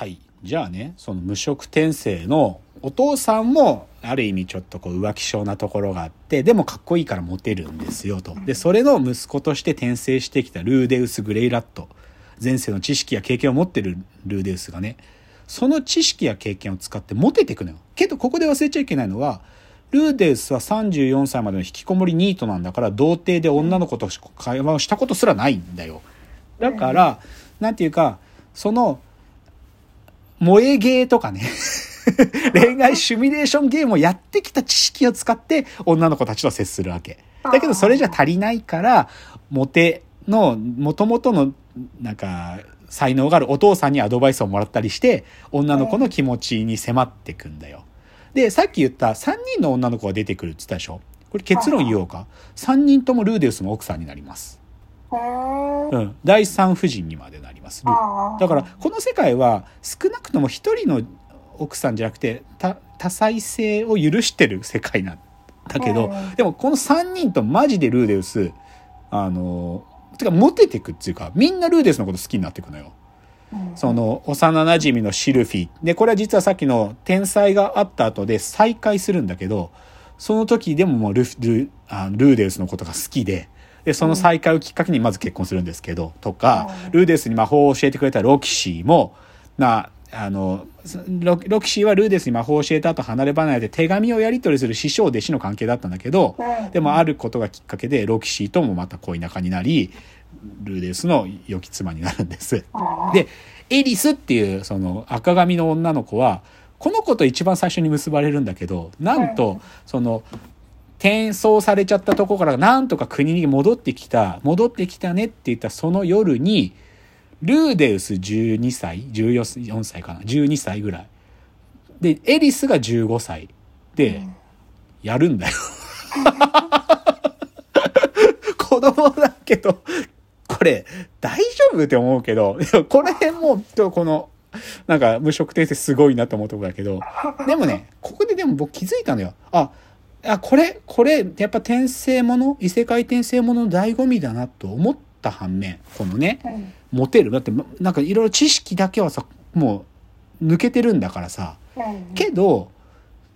はい。じゃあねその無職転生のお父さんもある意味ちょっとこう浮気性なところがあってでもかっこいいからモテるんですよと。でそれの息子として転生してきたルーデウス・グレイラット。前世の知識や経験を持ってるルーデウスがねその知識や経験を使ってモテていくのよ。けどここで忘れちゃいけないのはルーデウスは34歳までの引きこもりニートなんだから童貞で女の子と会話をしたことすらないんだよ。だからなんていうかその萌えゲーとかね 恋愛シミュレーションゲームをやってきた知識を使って女の子たちと接するわけ。だけどそれじゃ足りないから、モテの元々のなんか才能があるお父さんにアドバイスをもらったりして、女の子の気持ちに迫ってくんだよ。で、さっき言った3人の女の子が出てくるって言ったでしょ？これ結論言おうか。3人ともルーデウスの奥さんになります。うん。第三夫人にまでなります。だからこの世界は少なくとも一人の奥さんじゃなくて多多妻制を許してる世界なんだけど、うんでもこの3人とマジでルーデウスあのてかモテてくっていうかみんなルーデウスのこと好きになってくのよ。うんその幼馴染のシルフィでこれは実はさっきの天才があった後で再会するんだけどその時でももうルフルあルーデウスのことが好きででその再会をきっかけにまず結婚するんですけどとか、うん。ルーデウスに魔法を教えてくれたロキシーもなあのロロキシーはルーデウスに魔法を教えた後離れ離れで手紙をやり取りする師匠弟子の関係だったんだけど、うん。でもあることがきっかけでロキシーともまた恋仲になりルーデウスの良き妻になるんです。でエリスっていうその赤髪の女の子はこの子と一番最初に結ばれるんだけどなんとその転送されちゃったとこからなんとか国に戻ってきた戻ってきたねって言ったその夜にルーデウス12歳14歳かな12歳ぐらい。でエリスが15歳でやるんだよ。子供だけどこれ大丈夫って思うけどでもこれもこのなんか無職転生すごいなと思うとこだけど。でもねここででも僕気づいたのよ。ああこれこれやっぱ転生もの異世界転生ものの醍醐味だなと思った反面このねうん。モテる。だってなんかいろいろ知識だけはさもう抜けてるんだからさ。うんけど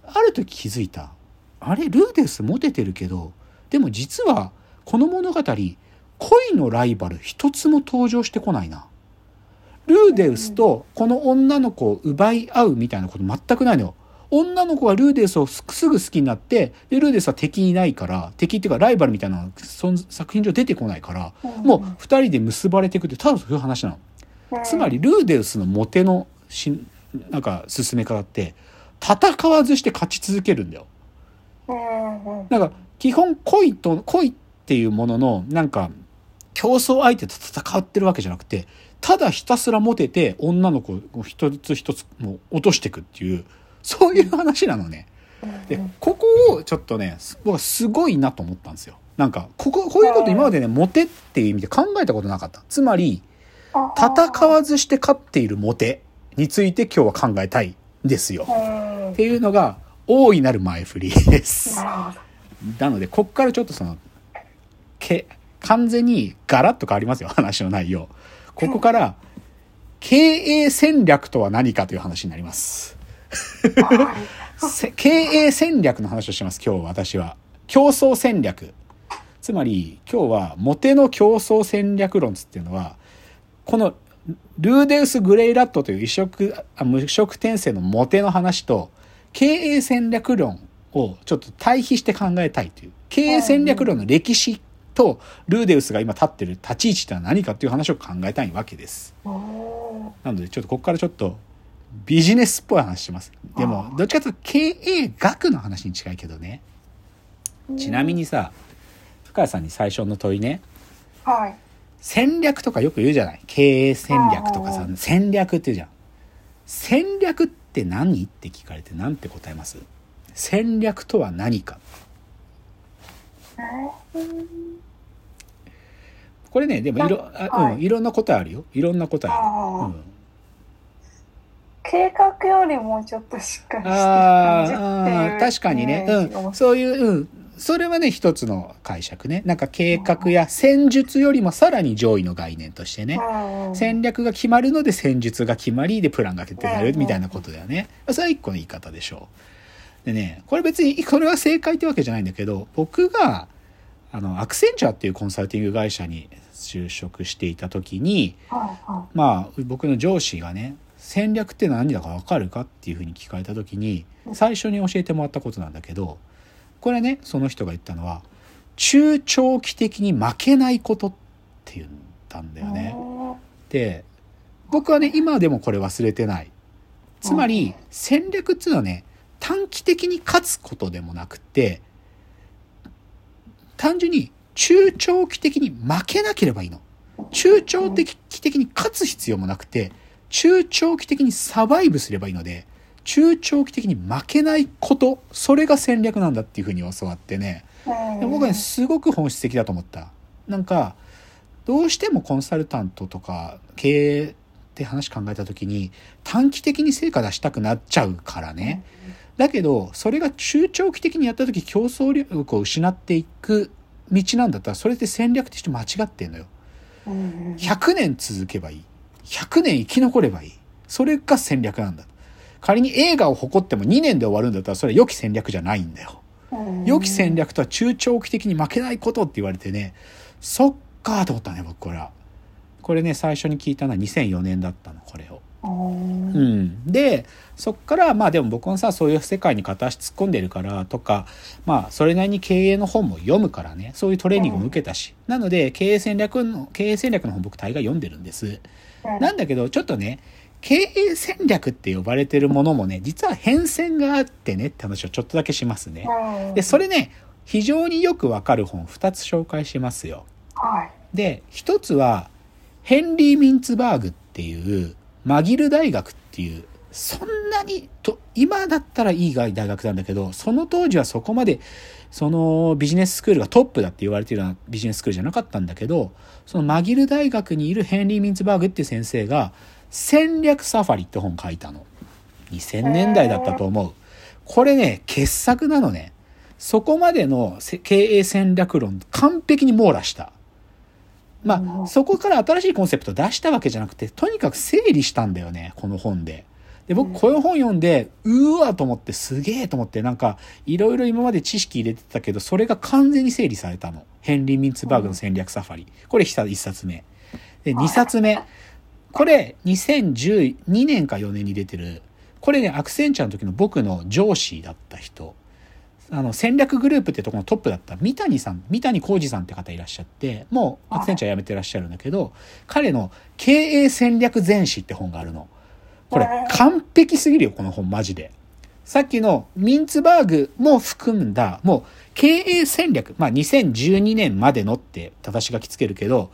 ある時気づいた。あれルーデウスモテてるけどでも実はこの物語恋のライバル一つも登場してこないな。ルーデウスとこの女の子を奪い合うみたいなこと全くないのよ女の子はルーデウスをすすぐ好きになってでルーデウスは敵いないから敵っていうかライバルみたいなのが作品上出てこないからもう二人で結ばれていくってただそういう話なの。つまりルーデウスのモテのしなんか進め方って戦わずして勝ち続けるんだよ。なんか基本恋と恋っていうもののなんか競争相手と戦ってるわけじゃなくてただひたすらモテて女の子を一つ一つもう落としていくっていうそういう話なのね。でここをちょっとね僕はすごいなと思ったんですよ。なんかこここういうこと今までねモテっていう意味で考えたことなかった。つまり戦わずして勝っているモテについて今日は考えたいんですよ。うんっていうのが大いなる前振りです。なのでこっからちょっとそのけ完全にガラッと変わりますよ話の内容。ここから経営戦略とは何かという話になります。せ経営戦略の話をします今日私は。競争戦略。つまり今日はモテの競争戦略論つっていうのはこのルーデウス・グレイラットという異色あ無色転生のモテの話と経営戦略論をちょっと対比して考えたいという経営戦略論の歴史とルーデウスが今立ってる立ち位置ってのは何かという話を考えたいわけです。おなのでちょっとここからちょっとビジネスっぽい話します。でもどっちかというと経営学の話に近いけどね。ーちなみにさ深谷さんに最初の問いね。はい。戦略とかよく言うじゃない？経営戦略とかさ戦略って言うじゃん。戦略って何って聞かれて何て答えます？戦略とは何か。これねでもいろあ、うん、はい。いろんな答えあるよ。いろんな答えある、うん、計画よりもうちょっとしっかりしてるあ感じ確かにねうんそういう、うん、それはね、一つの解釈ね。なんか計画や戦術よりもさらに上位の概念としてね。うん戦略が決まるので戦術が決まりでプランが決定されるみたいなことだよね。それは一個の言い方でしょう。でね、これ別に、これは正解ってわけじゃないんだけど、僕が、あの、アクセンチャーっていうコンサルティング会社に就職していた時に、まあ、僕の上司がね、戦略って何だかわかるかっていうふうに聞かれた時に、最初に教えてもらったことなんだけど、これね、その人が言ったのは、中長期的に負けないことって言ったんだい。よね。うんで僕はね今でもこれ忘れてないつまり戦略っていうのはね短期的に勝つことでもなくて単純に中長期的に負けなければいいの中長期的に勝つ必要もなくて中長期的にサバイブすればいいので中長期的に負けないことそれが戦略なんだっていうふうに教わってね。で僕はねすごく本質的だと思った。なんかどうしてもコンサルタントとか経営って話考えた時に短期的に成果出したくなっちゃうからね。だけどそれが中長期的にやった時競争力を失っていく道なんだったらそれって戦略として間違ってんのよ。うん100年続けばいい100年生き残ればいいそれが戦略なんだ仮に映画を誇っても2年で終わるんだったらそれは良き戦略じゃないんだようん良き戦略とは中長期的に負けないことって言われてね、そっかーと思ったね、僕これは。これね、最初に聞いたのは2004年だったの、これを。うんうん。で、そっから、まあでも僕もさ、そういう世界に片足突っ込んでるからとか、まあそれなりに経営の本も読むからね、そういうトレーニングも受けたし。なので、経営戦略の、経営戦略の本僕大概読んでるんです。なんだけど、ちょっとね、経営戦略って呼ばれてるものもね、実は変遷があってねって話をちょっとだけしますね。うんで、それね、非常によくわかる本2つ紹介しますよ。はい。で、1つは、ヘンリー・ミンツバーグっていう、マギル大学っていう、そんなにと、今だったらいい大学なんだけど、その当時はそこまで、そのビジネススクールがトップだって言われてるようなビジネススクールじゃなかったんだけど、そのマギル大学にいるヘンリー・ミンツバーグっていう先生が、戦略サファリって本書いたの。2000年代だったと思う。これね、傑作なのね。そこまでのせ経営戦略論完璧に網羅した。まあ、そこから新しいコンセプト出したわけじゃなくて、とにかく整理したんだよね、この本で。で、僕、この本読んで、うーわと思って、すげえと思って、なんか、いろいろ今まで知識入れてたけど、それが完全に整理されたの。ヘンリー・ミンツバーグの戦略サファリ。これ一冊目。で、二冊目。これ、2012年か4年に出てる。これね、アクセンチャーの時の僕の上司だった人。あの、戦略グループってところのトップだった三谷さん、三谷浩二さんって方いらっしゃって、もうアクセンチャー辞めてらっしゃるんだけど、彼の経営戦略全史って本があるの。これ完璧すぎるよ、この本マジで。さっきのミンツバーグも含んだ、もう経営戦略、まあ2012年までのって正し書きつけるけど、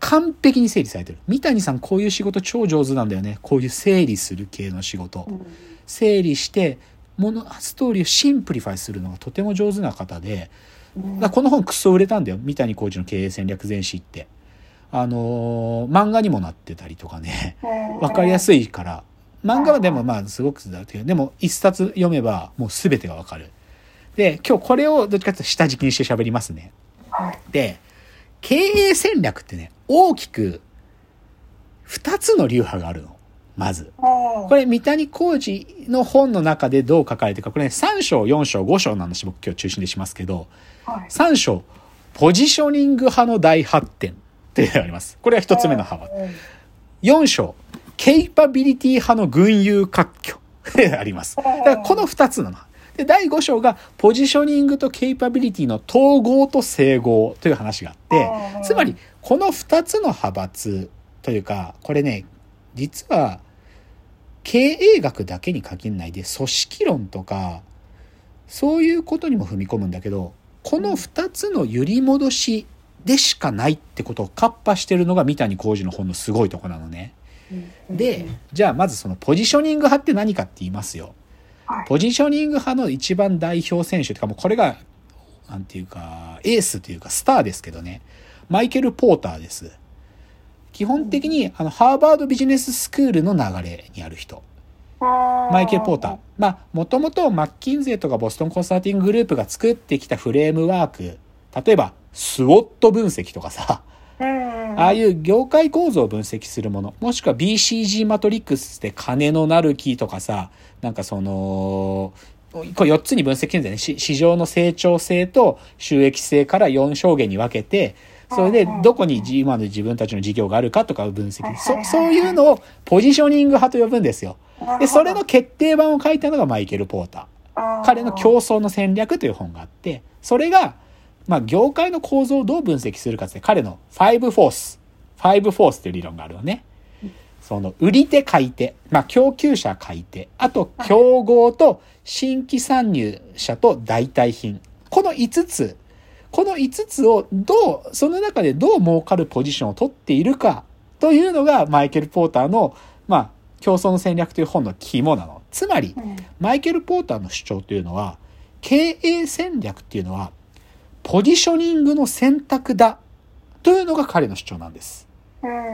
完璧に整理されてる。三谷さんこういう仕事超上手なんだよね。こういう整理する系の仕事。整理して、もの、ストーリーを simplify するのがとても上手な方で、だこの本クソ売れたんだよ。三谷宏治の経営戦略全史って。あのー漫画にもなってたりとかね。わかりやすいから。漫画はでもまあすごくだけど、でも一冊読めばもう全てがわかる。で、今日これをどっちかというと下敷きにして喋りますね。はい。で、経営戦略ってね、大きく二つの流派があるの。まず。ここれ、三谷浩二の本の中でどう書かれてるか、これね、3章、4章、5章の話僕今日中心でしますけど、はい。3章、ポジショニング派の大発展っていうのがあります。これが一つ目の幅。4章、ケイパビリティ派の群雄割拠 あります。だからこの2つなの。で、第5章がポジショニングとケイパビリティの統合と整合という話があって、つまりこの2つの派閥というか、これね、実は経営学だけに限らないで組織論とか、そういうことにも踏み込むんだけど、この2つの揺り戻しでしかないってことをカッパしてるのが三谷浩二の本のすごいとこなのね。で、じゃあまずそのポジショニング派って何かって言いますよ。はいポジショニング派の一番代表選手とかもうこれが、なんていうか、エースというかスターですけどね。マイケル・ポーターです。基本的に、あの、ハーバードビジネススクールの流れにある人。マイケル・ポーター。まあ、もともとマッキンゼーとかボストンコンサルティンググループが作ってきたフレームワーク、例えば、スウォット分析とかさ、うん。ああいう業界構造を分析するもの、もしくは BCG マトリックスって金のなる木とかさ、なんかその、これ4つに分析するんだよね。し市場の成長性と収益性から4証言に分けて、それでどこに今の自分たちの事業があるかとかを分析。そそういうのをポジショニング派と呼ぶんですよ。で、それの決定版を書いたのがマイケル・ポーター。彼の競争の戦略という本があって、それが、まあ、業界の構造をどう分析するかって、彼の5フォース、5フォースという理論があるのね。その、売り手買い手、まあ、供給者買い手、あと、競合と新規参入者と代替品。この5つ、この5つをどう、その中でどう儲かるポジションを取っているかというのがマイケル・ポーターの、まあ、競争の戦略という本の肝なの。つまり、マイケル・ポーターの主張というのは、経営戦略っていうのは、ポジショニングの選択だというのが彼の主張なんです。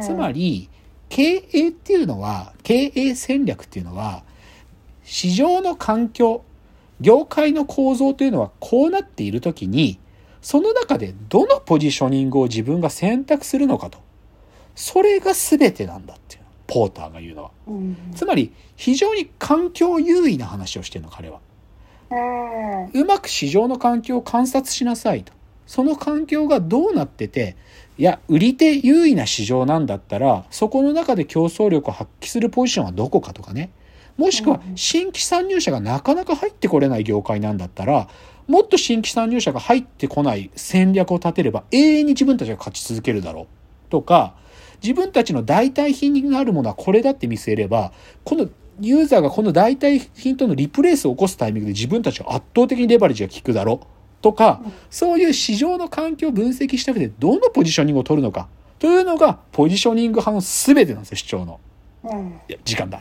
つまり、経営っていうのは、経営戦略っていうのは、市場の環境、業界の構造というのはこうなっているときに、その中でどのポジショニングを自分が選択するのかと。それが全てなんだっていうの。ポーターが言うのは。うん。つまり、非常に環境優位な話をしてるの、彼は。うまく市場の環境を観察しなさいと。その環境がどうなってて、いや、売り手優位な市場なんだったら、そこの中で競争力を発揮するポジションはどこかとかね。もしくは、新規参入者がなかなか入ってこれない業界なんだったら、もっと新規参入者が入ってこない戦略を立てれば永遠に自分たちが勝ち続けるだろう。とか、自分たちの代替品になるものはこれだって見据えれば、このユーザーがこの代替品とのリプレイスを起こすタイミングで自分たちが圧倒的にレバレッジが効くだろう。とか、そういう市場の環境を分析した上でどのポジショニングを取るのか。というのが、ポジショニング派の全てなんですよ、主張の。うん。いや、時間だ。